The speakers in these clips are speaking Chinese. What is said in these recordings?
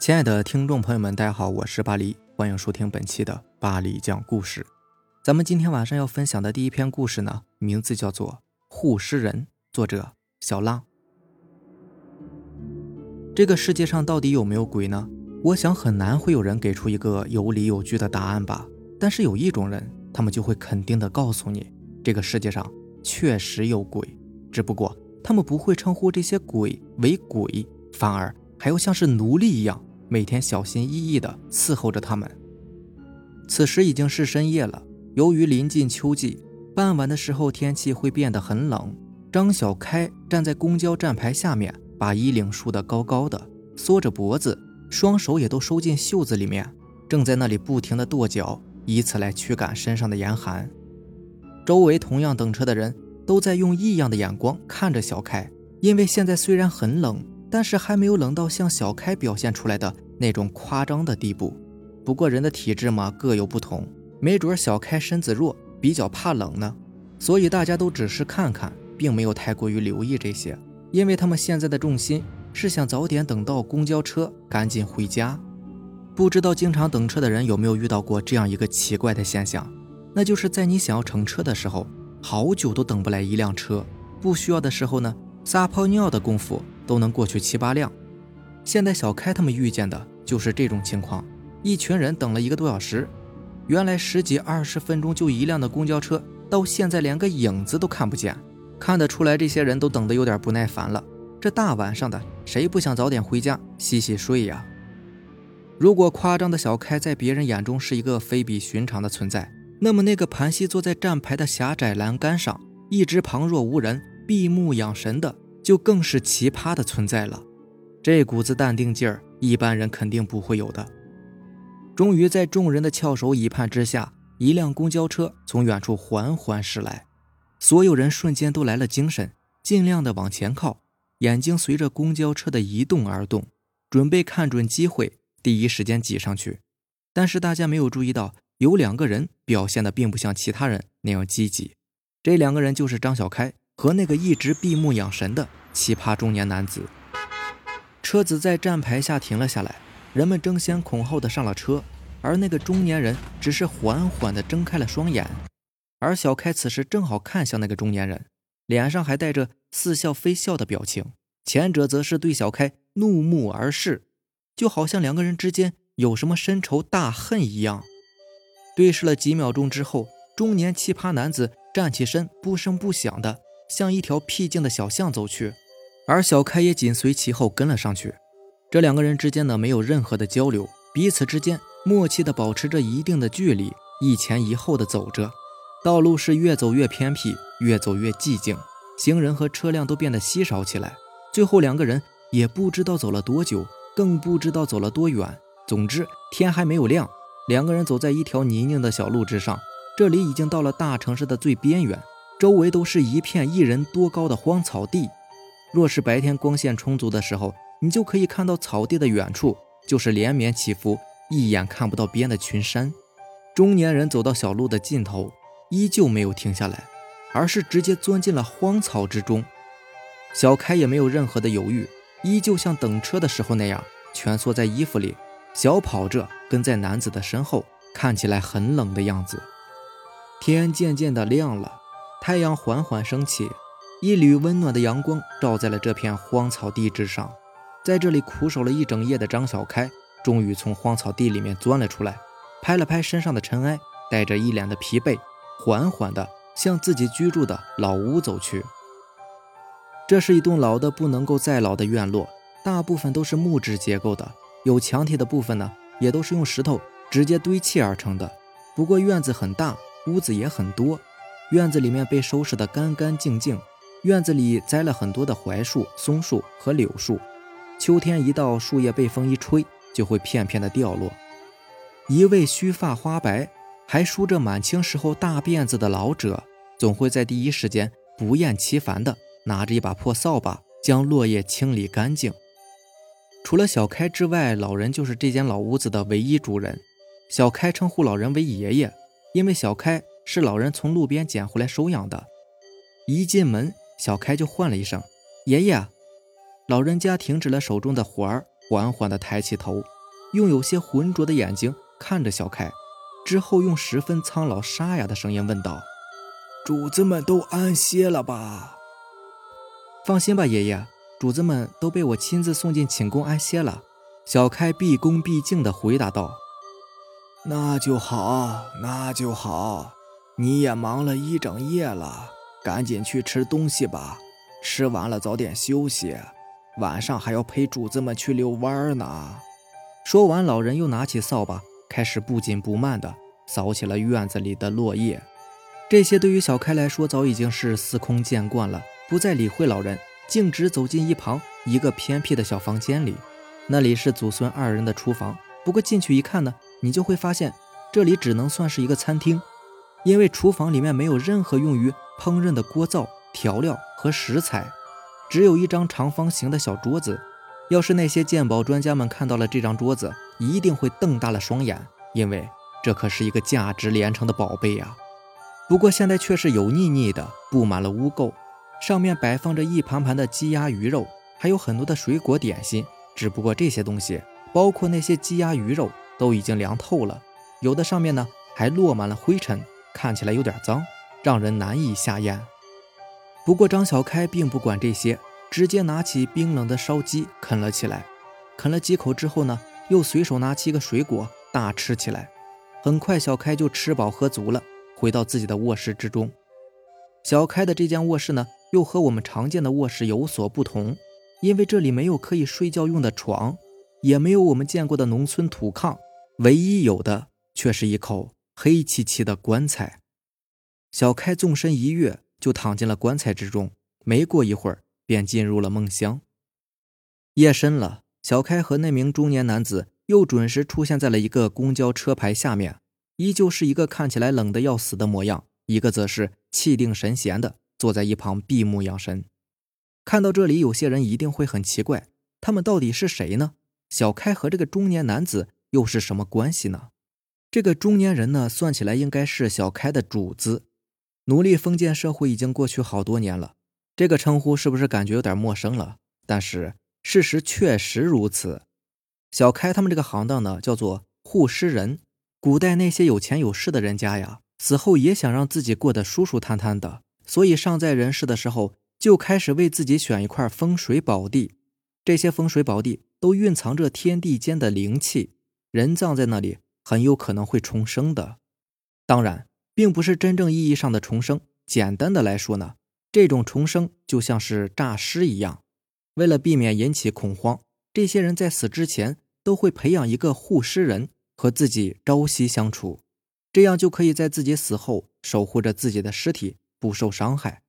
亲爱的听众朋友们，大家好，我是巴黎，欢迎收听本期的巴黎讲故事。咱们今天晚上要分享的第一篇故事呢，名字叫做《护尸人》，作者小浪。这个世界上到底有没有鬼呢？我想很难会有人给出一个有理有据的答案吧。但是有一种人，他们就会肯定的告诉你，这个世界上确实有鬼，只不过他们不会称呼这些鬼为鬼，反而还要像是奴隶一样，每天小心翼翼的伺候着他们。此时已经是深夜了，由于临近秋季，傍晚的时候天气会变得很冷。张小开站在公交站牌下面，把衣领竖得高高的，缩着脖子，双手也都收进袖子里面，正在那里不停的跺脚。以此来驱赶身上的严寒。周围同样等车的人都在用异样的眼光看着小开，因为现在虽然很冷，但是还没有冷到像小开表现出来的那种夸张的地步。不过人的体质嘛各有不同，没准小开身子弱，比较怕冷呢。所以大家都只是看看，并没有太过于留意这些，因为他们现在的重心是想早点等到公交车，赶紧回家。不知道经常等车的人有没有遇到过这样一个奇怪的现象，那就是在你想要乘车的时候，好久都等不来一辆车；不需要的时候呢，撒泡尿的功夫都能过去七八辆。现在小开他们遇见的就是这种情况，一群人等了一个多小时，原来十几二十分钟就一辆的公交车，到现在连个影子都看不见，看得出来这些人都等得有点不耐烦了。这大晚上的，谁不想早点回家洗洗睡呀？如果夸张的小开在别人眼中是一个非比寻常的存在，那么那个盘膝坐在站牌的狭窄栏杆上，一直旁若无人、闭目养神的，就更是奇葩的存在了。这股子淡定劲儿，一般人肯定不会有的。终于在众人的翘首以盼之下，一辆公交车从远处缓缓驶来，所有人瞬间都来了精神，尽量的往前靠，眼睛随着公交车的移动而动，准备看准机会。第一时间挤上去，但是大家没有注意到，有两个人表现的并不像其他人那样积极。这两个人就是张小开和那个一直闭目养神的奇葩中年男子。车子在站牌下停了下来，人们争先恐后的上了车，而那个中年人只是缓缓的睁开了双眼。而小开此时正好看向那个中年人，脸上还带着似笑非笑的表情，前者则是对小开怒目而视。就好像两个人之间有什么深仇大恨一样。对视了几秒钟之后，中年奇葩男子站起身，不声不响的向一条僻静的小巷走去，而小开也紧随其后跟了上去。这两个人之间呢，没有任何的交流，彼此之间默契的保持着一定的距离，一前一后的走着。道路是越走越偏僻，越走越寂静，行人和车辆都变得稀少起来。最后两个人也不知道走了多久。更不知道走了多远。总之，天还没有亮，两个人走在一条泥泞的小路之上。这里已经到了大城市的最边缘，周围都是一片一人多高的荒草地。若是白天光线充足的时候，你就可以看到草地的远处就是连绵起伏、一眼看不到边的群山。中年人走到小路的尽头，依旧没有停下来，而是直接钻进了荒草之中。小开也没有任何的犹豫。依旧像等车的时候那样，蜷缩在衣服里，小跑着跟在男子的身后，看起来很冷的样子。天渐渐的亮了，太阳缓缓升起，一缕温暖的阳光照在了这片荒草地之上。在这里苦守了一整夜的张小开，终于从荒草地里面钻了出来，拍了拍身上的尘埃，带着一脸的疲惫，缓缓地向自己居住的老屋走去。这是一栋老的不能够再老的院落，大部分都是木质结构的，有墙体的部分呢，也都是用石头直接堆砌而成的。不过院子很大，屋子也很多，院子里面被收拾得干干净净。院子里栽了很多的槐树、松树和柳树，秋天一到，树叶被风一吹，就会片片的掉落。一位须发花白，还梳着满清时候大辫子的老者，总会在第一时间不厌其烦的。拿着一把破扫把，将落叶清理干净。除了小开之外，老人就是这间老屋子的唯一主人。小开称呼老人为爷爷，因为小开是老人从路边捡回来收养的。一进门，小开就唤了一声“爷爷”，老人家停止了手中的活儿，缓缓地抬起头，用有些浑浊的眼睛看着小开，之后用十分苍老沙哑的声音问道：“主子们都安歇了吧？”“放心吧，爷爷，主子们都被我亲自送进寝宫安歇了。”小开毕恭毕敬地回答道。“那就好，那就好。你也忙了一整夜了，赶紧去吃东西吧。吃完了早点休息。”晚上还要陪主子们去遛弯呢。说完，老人又拿起扫把，开始不紧不慢地扫起了院子里的落叶。这些对于小开来说早已经是司空见惯了，不再理会老人，径直走进一旁一个偏僻的小房间里。那里是祖孙二人的厨房。不过进去一看呢，你就会发现这里只能算是一个餐厅，因为厨房里面没有任何用于烹饪的锅灶、调料和食材。只有一张长方形的小桌子，要是那些鉴宝专家们看到了这张桌子，一定会瞪大了双眼，因为这可是一个价值连城的宝贝呀。不过现在却是油腻腻的，布满了污垢，上面摆放着一盘盘的鸡鸭鱼肉，还有很多的水果点心。只不过这些东西，包括那些鸡鸭鱼肉，都已经凉透了，有的上面呢还落满了灰尘，看起来有点脏，让人难以下咽。不过张小开并不管这些，直接拿起冰冷的烧鸡啃了起来。啃了几口之后呢，又随手拿起一个水果大吃起来。很快，小开就吃饱喝足了，回到自己的卧室之中。小开的这间卧室呢，又和我们常见的卧室有所不同，因为这里没有可以睡觉用的床，也没有我们见过的农村土炕，唯一有的却是一口黑漆漆的棺材。小开纵身一跃。就躺进了棺材之中，没过一会儿便进入了梦乡。夜深了，小开和那名中年男子又准时出现在了一个公交车牌下面，依旧是一个看起来冷的要死的模样，一个则是气定神闲的坐在一旁闭目养神。看到这里，有些人一定会很奇怪，他们到底是谁呢？小开和这个中年男子又是什么关系呢？这个中年人呢，算起来应该是小开的主子。奴隶封建社会已经过去好多年了，这个称呼是不是感觉有点陌生了？但是事实确实如此。小开他们这个行当呢，叫做护尸人。古代那些有钱有势的人家呀，死后也想让自己过得舒舒坦坦的，所以尚在人世的时候就开始为自己选一块风水宝地。这些风水宝地都蕴藏着天地间的灵气，人葬在那里很有可能会重生的。当然。并不是真正意义上的重生。简单的来说呢，这种重生就像是诈尸一样。为了避免引起恐慌，这些人在死之前都会培养一个护尸人和自己朝夕相处，这样就可以在自己死后守护着自己的尸体不受伤害。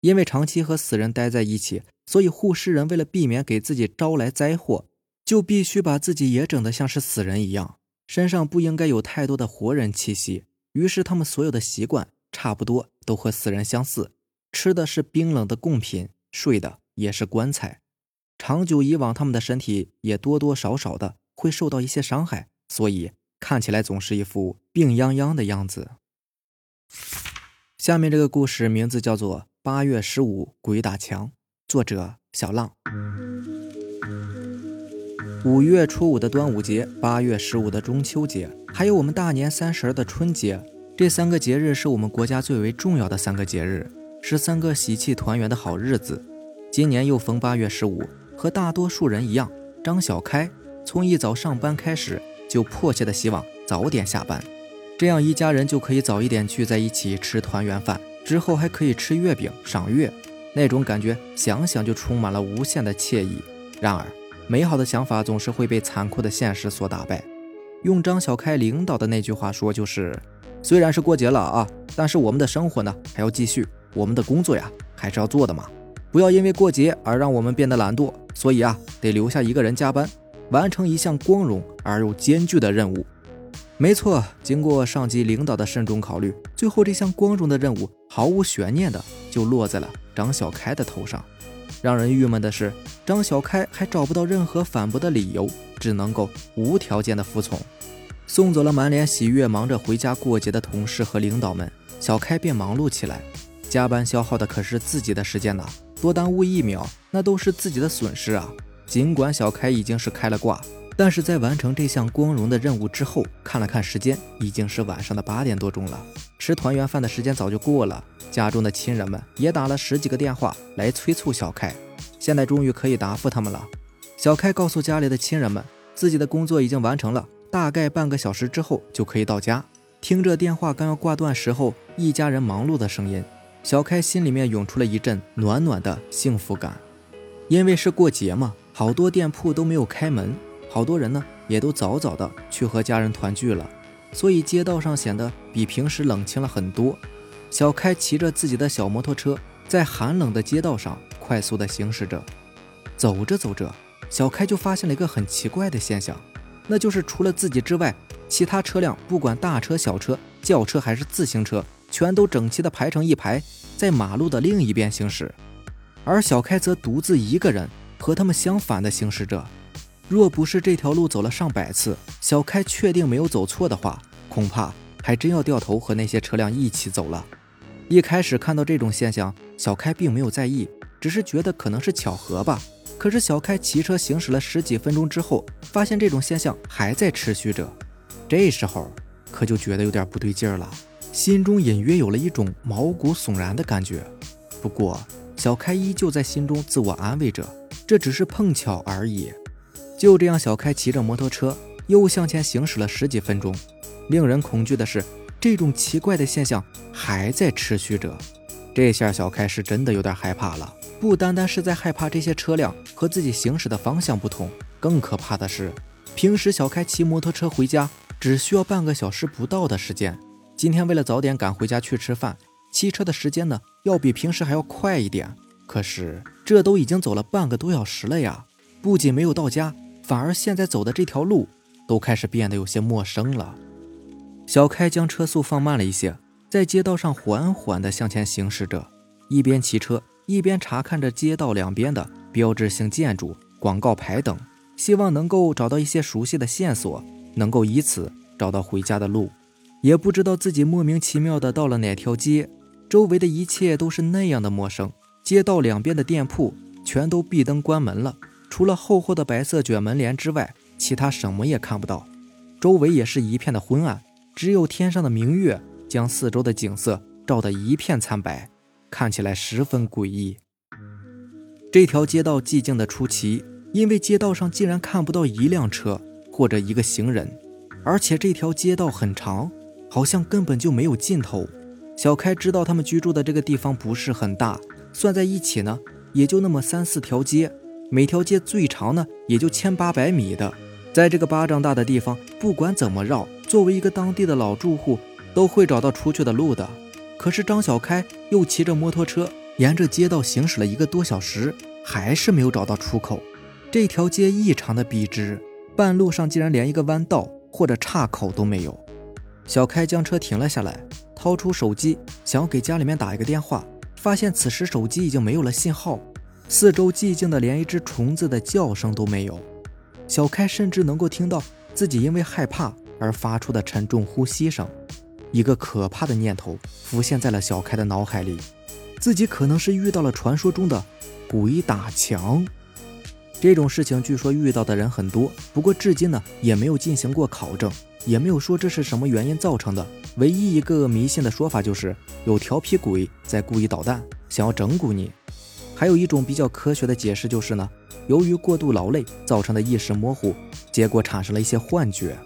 因为长期和死人待在一起，所以护尸人为了避免给自己招来灾祸，就必须把自己也整得像是死人一样，身上不应该有太多的活人气息。于是，他们所有的习惯差不多都和死人相似，吃的是冰冷的贡品，睡的也是棺材。长久以往，他们的身体也多多少少的会受到一些伤害，所以看起来总是一副病殃殃的样子。下面这个故事名字叫做《八月十五鬼打墙》，作者小浪。五月初五的端午节，八月十五的中秋节，还有我们大年三十的春节，这三个节日是我们国家最为重要的三个节日，是三个喜气团圆的好日子。今年又逢八月十五，和大多数人一样，张小开从一早上班开始，就迫切的希望早点下班，这样一家人就可以早一点聚在一起吃团圆饭，之后还可以吃月饼、赏月，那种感觉想想就充满了无限的惬意。然而。美好的想法总是会被残酷的现实所打败。用张小开领导的那句话说，就是虽然是过节了啊，但是我们的生活呢还要继续，我们的工作呀还是要做的嘛。不要因为过节而让我们变得懒惰。所以啊，得留下一个人加班，完成一项光荣而又艰巨的任务。没错，经过上级领导的慎重考虑，最后这项光荣的任务毫无悬念的就落在了张小开的头上。让人郁闷的是，张小开还找不到任何反驳的理由，只能够无条件的服从。送走了满脸喜悦、忙着回家过节的同事和领导们，小开便忙碌起来。加班消耗的可是自己的时间呐，多耽误一秒，那都是自己的损失啊！尽管小开已经是开了挂，但是在完成这项光荣的任务之后，看了看时间，已经是晚上的八点多钟了。吃团圆饭的时间早就过了，家中的亲人们也打了十几个电话来催促小开，现在终于可以答复他们了。小开告诉家里的亲人们，自己的工作已经完成了，大概半个小时之后就可以到家。听着电话刚要挂断时候，一家人忙碌的声音，小开心里面涌出了一阵暖暖的幸福感。因为是过节嘛，好多店铺都没有开门，好多人呢也都早早的去和家人团聚了，所以街道上显得比平时冷清了很多。小开骑着自己的小摩托车，在寒冷的街道上快速的行驶着。走着走着，小开就发现了一个很奇怪的现象，那就是除了自己之外，其他车辆不管大车、小车、轿车还是自行车，全都整齐的排成一排，在马路的另一边行驶。而小开则独自一个人和他们相反的行驶着。若不是这条路走了上百次，小开确定没有走错的话，恐怕还真要掉头和那些车辆一起走了。一开始看到这种现象，小开并没有在意，只是觉得可能是巧合吧。可是小开骑车行驶了十几分钟之后，发现这种现象还在持续着。这时候可就觉得有点不对劲儿了，心中隐约有了一种毛骨悚然的感觉。不过，小开依旧在心中自我安慰着，这只是碰巧而已。就这样，小开骑着摩托车又向前行驶了十几分钟。令人恐惧的是，这种奇怪的现象还在持续着。这下小开是真的有点害怕了，不单单是在害怕这些车辆和自己行驶的方向不同，更可怕的是，平时小开骑摩托车回家只需要半个小时不到的时间，今天为了早点赶回家去吃饭。骑车的时间呢，要比平时还要快一点。可是这都已经走了半个多小时了呀！不仅没有到家，反而现在走的这条路都开始变得有些陌生了。小开将车速放慢了一些，在街道上缓缓地向前行驶着，一边骑车一边查看着街道两边的标志性建筑、广告牌等，希望能够找到一些熟悉的线索，能够以此找到回家的路。也不知道自己莫名其妙的到了哪条街。周围的一切都是那样的陌生，街道两边的店铺全都闭灯关门了，除了厚厚的白色卷门帘之外，其他什么也看不到。周围也是一片的昏暗，只有天上的明月将四周的景色照得一片惨白，看起来十分诡异。这条街道寂静的出奇，因为街道上竟然看不到一辆车或者一个行人，而且这条街道很长，好像根本就没有尽头。小开知道他们居住的这个地方不是很大，算在一起呢，也就那么三四条街，每条街最长呢也就千八百米的，在这个巴掌大的地方，不管怎么绕，作为一个当地的老住户，都会找到出去的路的。可是张小开又骑着摩托车沿着街道行驶了一个多小时，还是没有找到出口。这条街异常的笔直，半路上竟然连一个弯道或者岔口都没有。小开将车停了下来。掏出手机，想要给家里面打一个电话，发现此时手机已经没有了信号，四周寂静的连一只虫子的叫声都没有。小开甚至能够听到自己因为害怕而发出的沉重呼吸声。一个可怕的念头浮现在了小开的脑海里，自己可能是遇到了传说中的鬼打墙。这种事情据说遇到的人很多，不过至今呢也没有进行过考证。也没有说这是什么原因造成的，唯一一个迷信的说法就是有调皮鬼在故意捣蛋，想要整蛊你。还有一种比较科学的解释就是呢，由于过度劳累造成的意识模糊，结果产生了一些幻觉。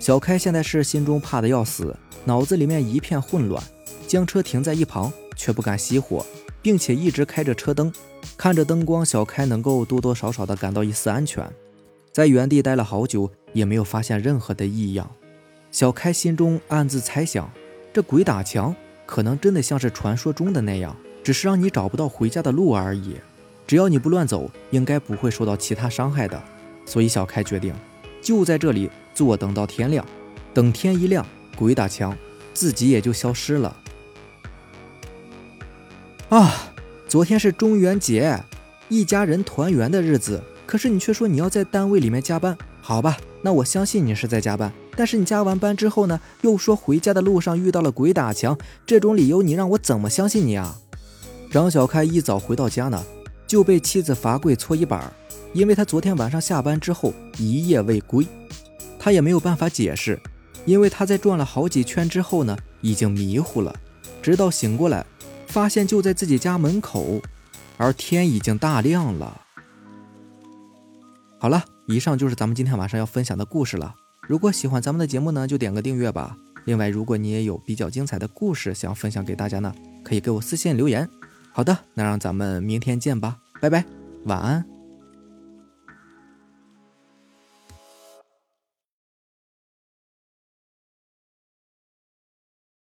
小开现在是心中怕的要死，脑子里面一片混乱，将车停在一旁，却不敢熄火，并且一直开着车灯，看着灯光，小开能够多多少少的感到一丝安全。在原地待了好久，也没有发现任何的异样。小开心中暗自猜想，这鬼打墙可能真的像是传说中的那样，只是让你找不到回家的路而已。只要你不乱走，应该不会受到其他伤害的。所以小开决定就在这里坐等到天亮。等天一亮，鬼打墙自己也就消失了。啊，昨天是中元节，一家人团圆的日子。可是你却说你要在单位里面加班，好吧，那我相信你是在加班。但是你加完班之后呢，又说回家的路上遇到了鬼打墙，这种理由你让我怎么相信你啊？张小开一早回到家呢，就被妻子罚跪搓衣板，因为他昨天晚上下班之后一夜未归，他也没有办法解释，因为他在转了好几圈之后呢，已经迷糊了，直到醒过来，发现就在自己家门口，而天已经大亮了。好了，以上就是咱们今天晚上要分享的故事了。如果喜欢咱们的节目呢，就点个订阅吧。另外，如果你也有比较精彩的故事想分享给大家呢，可以给我私信留言。好的，那让咱们明天见吧，拜拜，晚安。